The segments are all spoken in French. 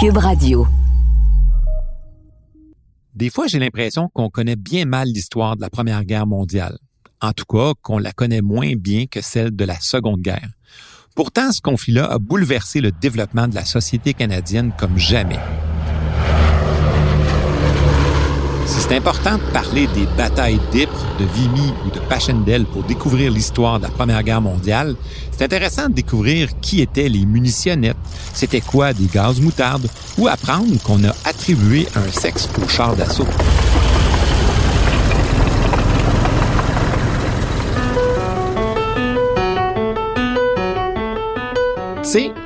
Cube Radio. Des fois, j'ai l'impression qu'on connaît bien mal l'histoire de la Première Guerre mondiale. En tout cas, qu'on la connaît moins bien que celle de la Seconde Guerre. Pourtant, ce conflit-là a bouleversé le développement de la société canadienne comme jamais. Si c'est important de parler des batailles d'Ypres, de Vimy ou de Passchendaele pour découvrir l'histoire de la Première Guerre mondiale, c'est intéressant de découvrir qui étaient les munitionnettes, c'était quoi des gaz moutardes, ou apprendre qu'on a attribué un sexe au char d'assaut.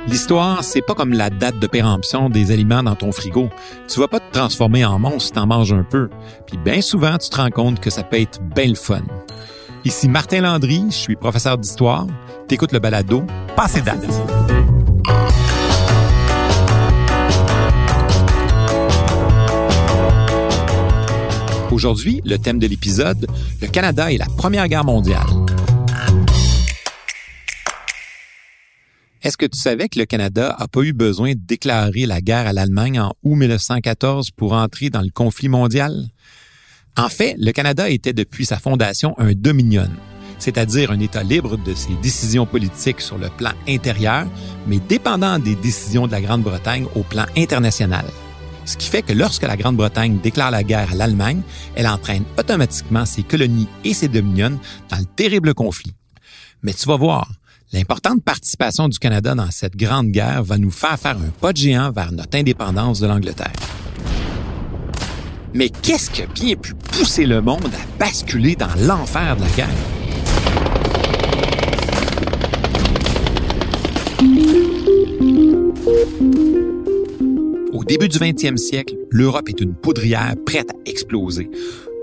L'histoire, c'est pas comme la date de péremption des aliments dans ton frigo. Tu vas pas te transformer en monstre si t'en manges un peu. Puis bien souvent, tu te rends compte que ça peut être bien le fun. Ici Martin Landry, je suis professeur d'histoire. T'écoutes le balado Passé date. Aujourd'hui, le thème de l'épisode, le Canada et la Première Guerre mondiale. Est-ce que tu savais que le Canada n'a pas eu besoin de déclarer la guerre à l'Allemagne en août 1914 pour entrer dans le conflit mondial? En fait, le Canada était depuis sa fondation un dominion, c'est-à-dire un État libre de ses décisions politiques sur le plan intérieur, mais dépendant des décisions de la Grande-Bretagne au plan international. Ce qui fait que lorsque la Grande-Bretagne déclare la guerre à l'Allemagne, elle entraîne automatiquement ses colonies et ses dominions dans le terrible conflit. Mais tu vas voir, L'importante participation du Canada dans cette grande guerre va nous faire faire un pas de géant vers notre indépendance de l'Angleterre. Mais qu'est-ce qui a bien pu pousser le monde à basculer dans l'enfer de la guerre? Au début du 20e siècle, l'Europe est une poudrière prête à exploser.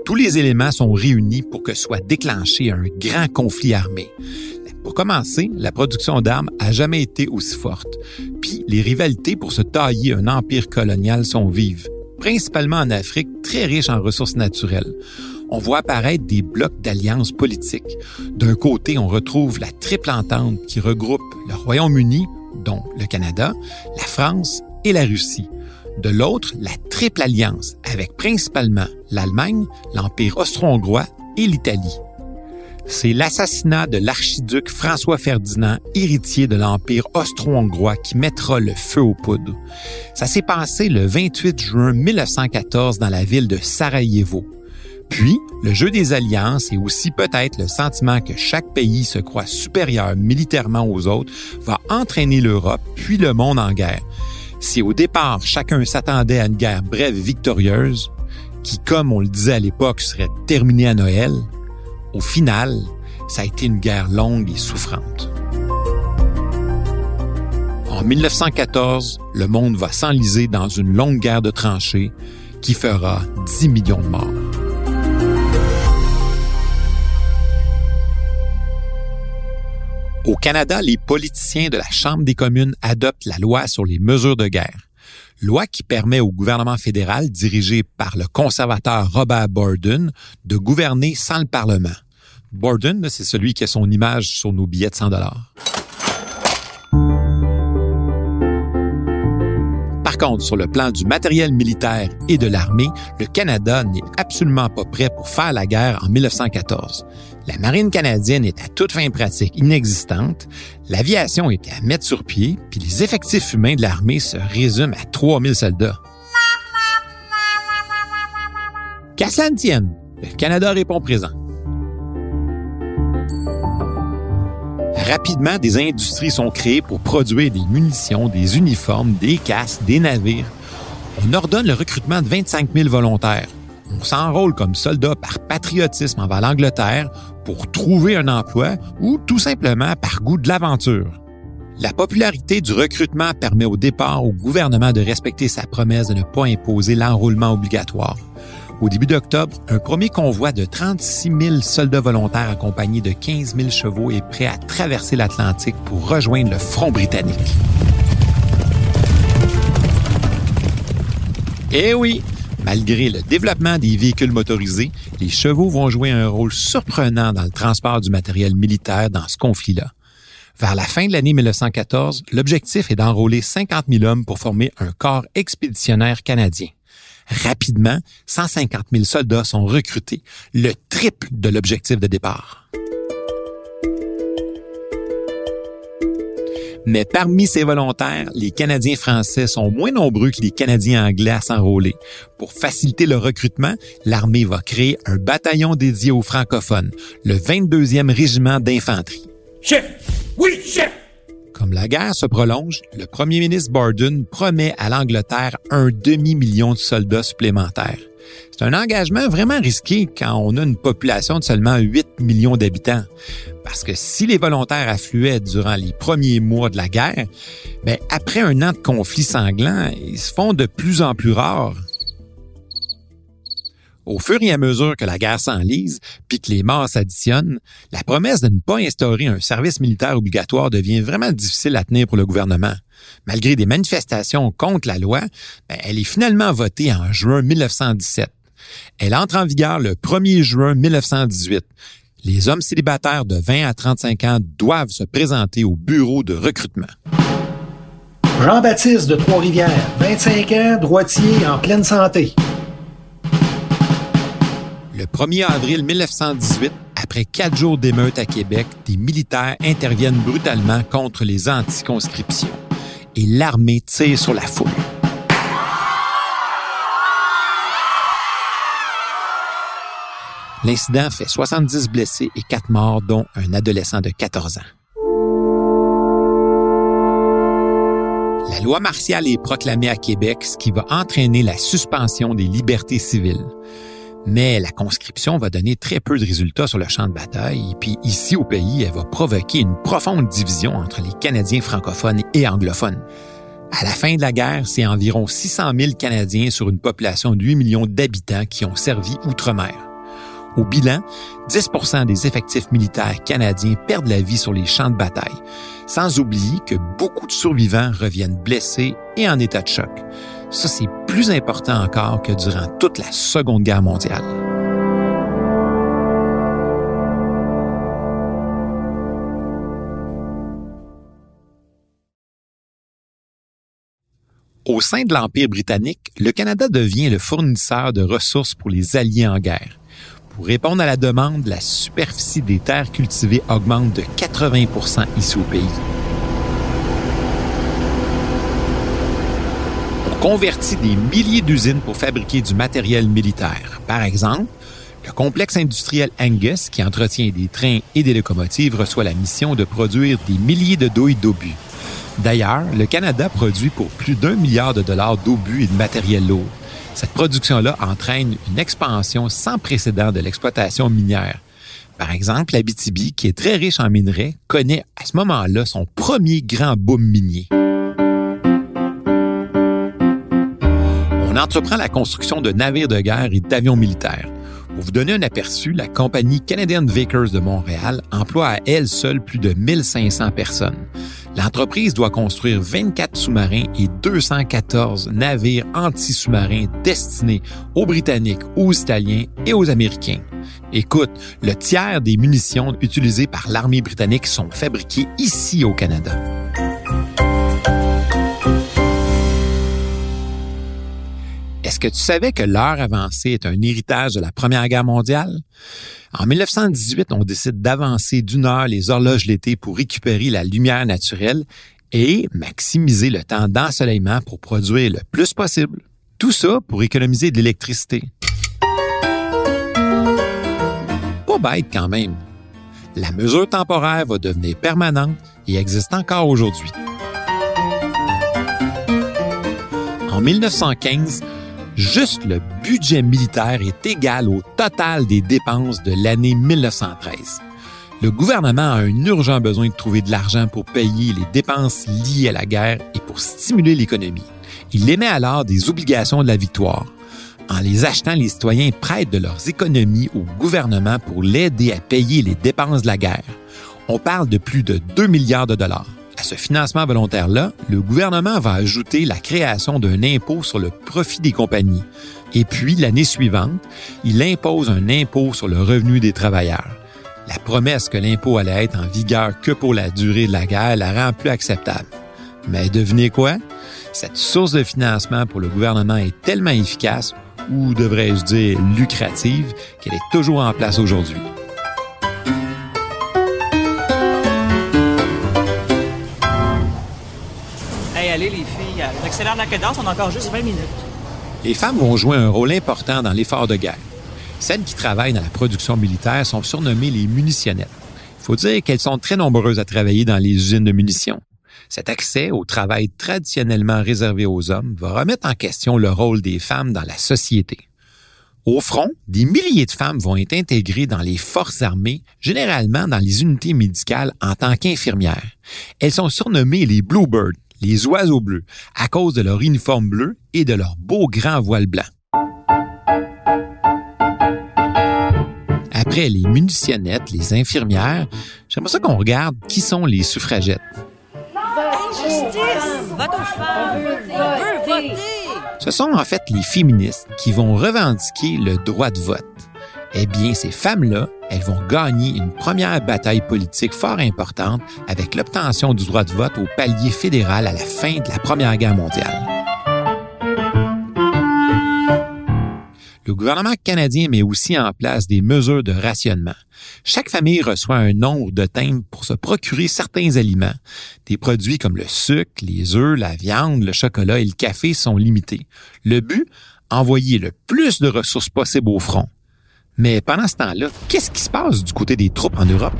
Tous les éléments sont réunis pour que soit déclenché un grand conflit armé. Pour commencer, la production d'armes a jamais été aussi forte. Puis les rivalités pour se tailler un empire colonial sont vives, principalement en Afrique, très riche en ressources naturelles. On voit apparaître des blocs d'alliances politiques. D'un côté, on retrouve la triple entente qui regroupe le Royaume-Uni, dont le Canada, la France et la Russie. De l'autre, la triple alliance avec principalement l'Allemagne, l'Empire austro-hongrois et l'Italie c'est l'assassinat de l'archiduc François Ferdinand, héritier de l'Empire austro-hongrois, qui mettra le feu aux poudres. Ça s'est passé le 28 juin 1914 dans la ville de Sarajevo. Puis, le jeu des alliances et aussi peut-être le sentiment que chaque pays se croit supérieur militairement aux autres va entraîner l'Europe puis le monde en guerre. Si au départ chacun s'attendait à une guerre brève et victorieuse, qui, comme on le disait à l'époque, serait terminée à Noël, au final, ça a été une guerre longue et souffrante. En 1914, le monde va s'enliser dans une longue guerre de tranchées qui fera 10 millions de morts. Au Canada, les politiciens de la Chambre des communes adoptent la loi sur les mesures de guerre, loi qui permet au gouvernement fédéral, dirigé par le conservateur Robert Borden, de gouverner sans le Parlement. Borden, c'est celui qui a son image sur nos billets de 100 dollars. Sur le plan du matériel militaire et de l'armée, le Canada n'est absolument pas prêt pour faire la guerre en 1914. La marine canadienne est à toute fin pratique inexistante, l'aviation était à mettre sur pied, puis les effectifs humains de l'armée se résument à 3000 soldats. Qu'à cela ne tienne, le Canada répond présent. Rapidement, des industries sont créées pour produire des munitions, des uniformes, des casques, des navires. On ordonne le recrutement de 25 000 volontaires. On s'enrôle comme soldat par patriotisme envers l'Angleterre pour trouver un emploi ou tout simplement par goût de l'aventure. La popularité du recrutement permet au départ au gouvernement de respecter sa promesse de ne pas imposer l'enrôlement obligatoire. Au début d'octobre, un premier convoi de 36 000 soldats volontaires accompagnés de 15 000 chevaux est prêt à traverser l'Atlantique pour rejoindre le front britannique. Eh oui, malgré le développement des véhicules motorisés, les chevaux vont jouer un rôle surprenant dans le transport du matériel militaire dans ce conflit-là. Vers la fin de l'année 1914, l'objectif est d'enrôler 50 000 hommes pour former un corps expéditionnaire canadien. Rapidement, 150 000 soldats sont recrutés, le triple de l'objectif de départ. Mais parmi ces volontaires, les Canadiens français sont moins nombreux que les Canadiens anglais à s'enrôler. Pour faciliter le recrutement, l'armée va créer un bataillon dédié aux francophones, le 22e régiment d'infanterie. Chef! Oui, chef! Comme la guerre se prolonge, le premier ministre Borden promet à l'Angleterre un demi-million de soldats supplémentaires. C'est un engagement vraiment risqué quand on a une population de seulement 8 millions d'habitants. Parce que si les volontaires affluaient durant les premiers mois de la guerre, ben après un an de conflit sanglant, ils se font de plus en plus rares. Au fur et à mesure que la guerre s'enlise, puis que les morts s'additionnent, la promesse de ne pas instaurer un service militaire obligatoire devient vraiment difficile à tenir pour le gouvernement. Malgré des manifestations contre la loi, ben, elle est finalement votée en juin 1917. Elle entre en vigueur le 1er juin 1918. Les hommes célibataires de 20 à 35 ans doivent se présenter au bureau de recrutement. Jean-Baptiste de Trois-Rivières, 25 ans, droitier, en pleine santé. Le 1er avril 1918, après quatre jours d'émeute à Québec, des militaires interviennent brutalement contre les anticonscriptions et l'armée tire sur la foule. L'incident fait 70 blessés et 4 morts, dont un adolescent de 14 ans. La loi martiale est proclamée à Québec, ce qui va entraîner la suspension des libertés civiles. Mais la conscription va donner très peu de résultats sur le champ de bataille, puis ici au pays, elle va provoquer une profonde division entre les Canadiens francophones et anglophones. À la fin de la guerre, c'est environ 600 000 Canadiens sur une population de 8 millions d'habitants qui ont servi outre-mer. Au bilan, 10 des effectifs militaires canadiens perdent la vie sur les champs de bataille, sans oublier que beaucoup de survivants reviennent blessés et en état de choc. Ça, c'est plus important encore que durant toute la Seconde Guerre mondiale. Au sein de l'Empire britannique, le Canada devient le fournisseur de ressources pour les alliés en guerre. Pour répondre à la demande, la superficie des terres cultivées augmente de 80 ici au pays. On convertit des milliers d'usines pour fabriquer du matériel militaire. Par exemple, le complexe industriel Angus, qui entretient des trains et des locomotives, reçoit la mission de produire des milliers de douilles d'obus. D'ailleurs, le Canada produit pour plus d'un milliard de dollars d'obus et de matériel lourd. Cette production-là entraîne une expansion sans précédent de l'exploitation minière. Par exemple, la BTB, qui est très riche en minerais, connaît à ce moment-là son premier grand boom minier. On entreprend la construction de navires de guerre et d'avions militaires. Pour vous donner un aperçu, la compagnie Canadian Vickers de Montréal emploie à elle seule plus de 1500 personnes. L'entreprise doit construire 24 sous-marins et 214 navires anti-sous-marins destinés aux Britanniques, aux Italiens et aux Américains. Écoute, le tiers des munitions utilisées par l'armée britannique sont fabriquées ici au Canada. Que tu savais que l'heure avancée est un héritage de la Première Guerre mondiale? En 1918, on décide d'avancer d'une heure les horloges l'été pour récupérer la lumière naturelle et maximiser le temps d'ensoleillement pour produire le plus possible. Tout ça pour économiser de l'électricité. Pas bête quand même. La mesure temporaire va devenir permanente et existe encore aujourd'hui. En 1915, juste le budget militaire est égal au total des dépenses de l'année 1913. Le gouvernement a un urgent besoin de trouver de l'argent pour payer les dépenses liées à la guerre et pour stimuler l'économie. Il émet alors des obligations de la victoire. En les achetant, les citoyens prêtent de leurs économies au gouvernement pour l'aider à payer les dépenses de la guerre. On parle de plus de 2 milliards de dollars. À ce financement volontaire-là, le gouvernement va ajouter la création d'un impôt sur le profit des compagnies. Et puis, l'année suivante, il impose un impôt sur le revenu des travailleurs. La promesse que l'impôt allait être en vigueur que pour la durée de la guerre la rend plus acceptable. Mais devinez quoi? Cette source de financement pour le gouvernement est tellement efficace, ou devrais-je dire lucrative, qu'elle est toujours en place aujourd'hui. La cadence, on a encore juste 20 minutes. Les femmes vont jouer un rôle important dans l'effort de guerre. Celles qui travaillent dans la production militaire sont surnommées les munitionnettes. Il faut dire qu'elles sont très nombreuses à travailler dans les usines de munitions. Cet accès au travail traditionnellement réservé aux hommes va remettre en question le rôle des femmes dans la société. Au front, des milliers de femmes vont être intégrées dans les forces armées, généralement dans les unités médicales en tant qu'infirmières. Elles sont surnommées les Bluebirds, les oiseaux bleus, à cause de leur uniforme bleu et de leur beau grand voile blanc. Après les munitionnettes, les infirmières, j'aimerais ça qu'on regarde qui sont les suffragettes. Ce sont en fait les féministes qui vont revendiquer le droit de vote. Eh bien, ces femmes-là, elles vont gagner une première bataille politique fort importante avec l'obtention du droit de vote au palier fédéral à la fin de la Première Guerre mondiale. Le gouvernement canadien met aussi en place des mesures de rationnement. Chaque famille reçoit un nombre de timbres pour se procurer certains aliments. Des produits comme le sucre, les œufs, la viande, le chocolat et le café sont limités. Le but, envoyer le plus de ressources possible au front. Mais pendant ce temps-là, qu'est-ce qui se passe du côté des troupes en Europe?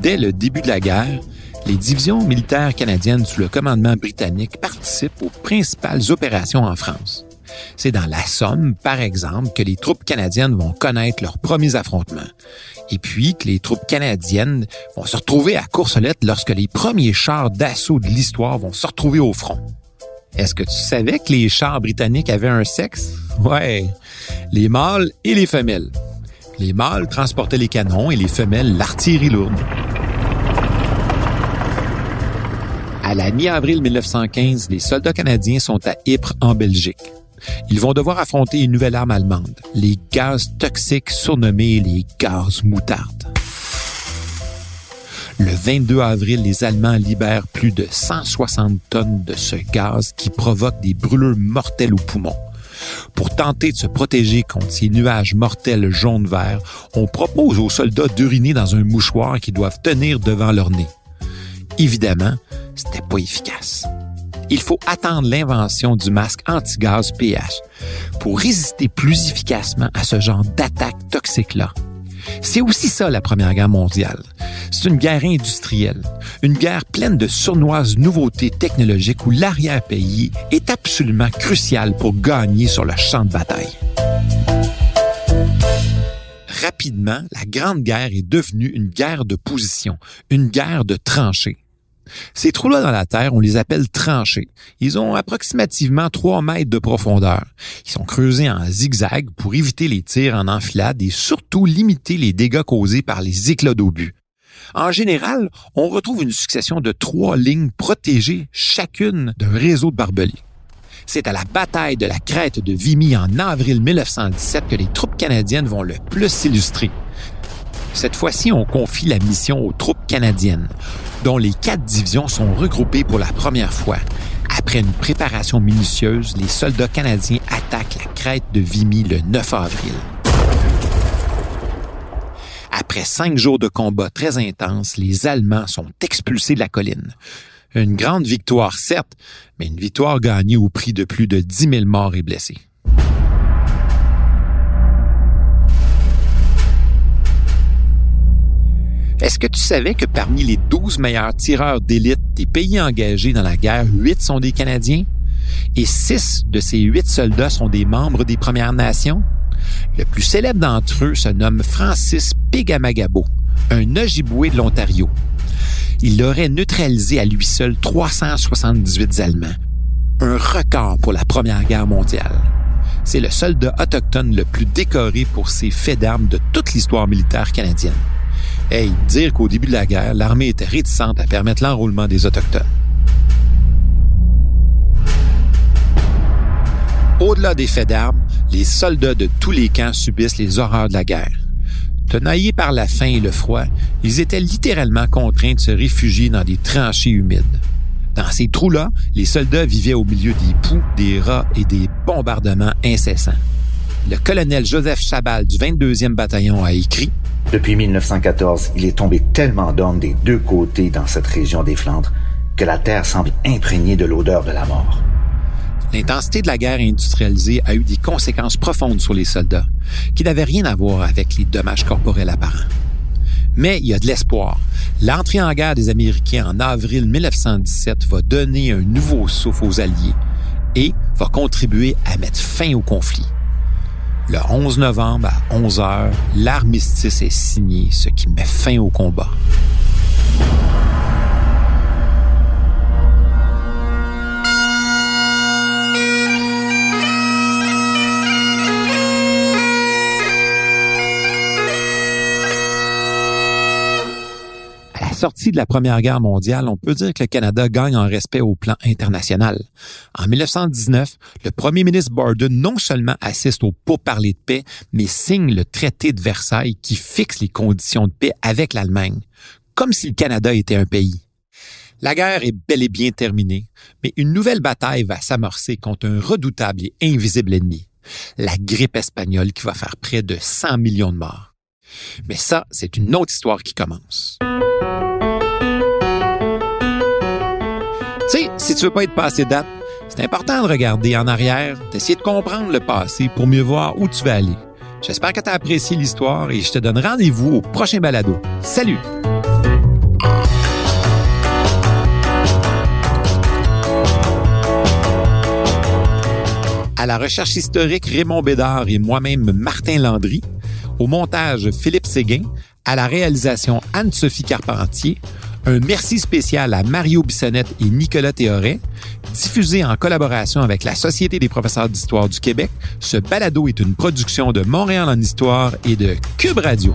Dès le début de la guerre, les divisions militaires canadiennes sous le commandement britannique participent aux principales opérations en France. C'est dans la Somme, par exemple, que les troupes canadiennes vont connaître leurs premiers affrontements. Et puis que les troupes canadiennes vont se retrouver à Courcelette lorsque les premiers chars d'assaut de l'histoire vont se retrouver au front. Est-ce que tu savais que les chars britanniques avaient un sexe? Ouais, les mâles et les femelles. Les mâles transportaient les canons et les femelles l'artillerie lourde. À la mi-avril 1915, les soldats canadiens sont à Ypres, en Belgique. Ils vont devoir affronter une nouvelle arme allemande, les gaz toxiques surnommés les gaz moutardes. Le 22 avril, les Allemands libèrent plus de 160 tonnes de ce gaz qui provoque des brûlures mortelles aux poumons. Pour tenter de se protéger contre ces nuages mortels jaune-vert, on propose aux soldats d'uriner dans un mouchoir qu'ils doivent tenir devant leur nez. Évidemment, c'était pas efficace. Il faut attendre l'invention du masque anti-gaz pH pour résister plus efficacement à ce genre d'attaque toxique-là. C'est aussi ça la Première Guerre mondiale. C'est une guerre industrielle, une guerre pleine de sournoises nouveautés technologiques où l'arrière-pays est absolument crucial pour gagner sur le champ de bataille. Rapidement, la Grande Guerre est devenue une guerre de position, une guerre de tranchées. Ces trous-là dans la terre, on les appelle tranchées. Ils ont approximativement 3 mètres de profondeur. Ils sont creusés en zigzag pour éviter les tirs en enfilade et surtout limiter les dégâts causés par les éclats d'obus. En général, on retrouve une succession de trois lignes protégées chacune d'un réseau de barbelés. C'est à la bataille de la crête de Vimy en avril 1917 que les troupes canadiennes vont le plus s'illustrer. Cette fois-ci, on confie la mission aux troupes canadiennes, dont les quatre divisions sont regroupées pour la première fois. Après une préparation minutieuse, les soldats canadiens attaquent la crête de Vimy le 9 avril. Après cinq jours de combat très intenses, les Allemands sont expulsés de la colline. Une grande victoire, certes, mais une victoire gagnée au prix de plus de 10 000 morts et blessés. Est-ce que tu savais que parmi les 12 meilleurs tireurs d'élite des pays engagés dans la guerre, 8 sont des Canadiens? Et 6 de ces 8 soldats sont des membres des Premières Nations? Le plus célèbre d'entre eux se nomme Francis Pigamagabo, un Ojibwé de l'Ontario. Il aurait neutralisé à lui seul 378 Allemands, un record pour la Première Guerre mondiale. C'est le soldat autochtone le plus décoré pour ses faits d'armes de toute l'histoire militaire canadienne. Hey, dire qu'au début de la guerre, l'armée était réticente à permettre l'enrôlement des Autochtones. Au-delà des faits d'armes, les soldats de tous les camps subissent les horreurs de la guerre. Tenaillés par la faim et le froid, ils étaient littéralement contraints de se réfugier dans des tranchées humides. Dans ces trous-là, les soldats vivaient au milieu des poux, des rats et des bombardements incessants. Le colonel Joseph Chabal du 22e bataillon a écrit Depuis 1914, il est tombé tellement d'hommes des deux côtés dans cette région des Flandres que la terre semble imprégnée de l'odeur de la mort. L'intensité de la guerre industrialisée a eu des conséquences profondes sur les soldats, qui n'avaient rien à voir avec les dommages corporels apparents. Mais il y a de l'espoir. L'entrée en guerre des Américains en avril 1917 va donner un nouveau souffle aux Alliés et va contribuer à mettre fin au conflit. Le 11 novembre à 11 heures, l'armistice est signé, ce qui met fin au combat. Sortie de la Première Guerre mondiale, on peut dire que le Canada gagne en respect au plan international. En 1919, le premier ministre Borden non seulement assiste au pourparlers de paix, mais signe le traité de Versailles qui fixe les conditions de paix avec l'Allemagne, comme si le Canada était un pays. La guerre est bel et bien terminée, mais une nouvelle bataille va s'amorcer contre un redoutable et invisible ennemi, la grippe espagnole qui va faire près de 100 millions de morts. Mais ça, c'est une autre histoire qui commence. Si tu veux pas être passé date, c'est important de regarder en arrière, d'essayer de comprendre le passé pour mieux voir où tu vas aller. J'espère que tu as apprécié l'histoire et je te donne rendez-vous au prochain balado. Salut! À la recherche historique, Raymond Bédard et moi-même Martin Landry. Au montage, Philippe Séguin. À la réalisation, Anne-Sophie Carpentier. Un merci spécial à Mario Bissonnette et Nicolas Théoret. Diffusé en collaboration avec la Société des professeurs d'histoire du Québec, ce balado est une production de Montréal en histoire et de Cube Radio.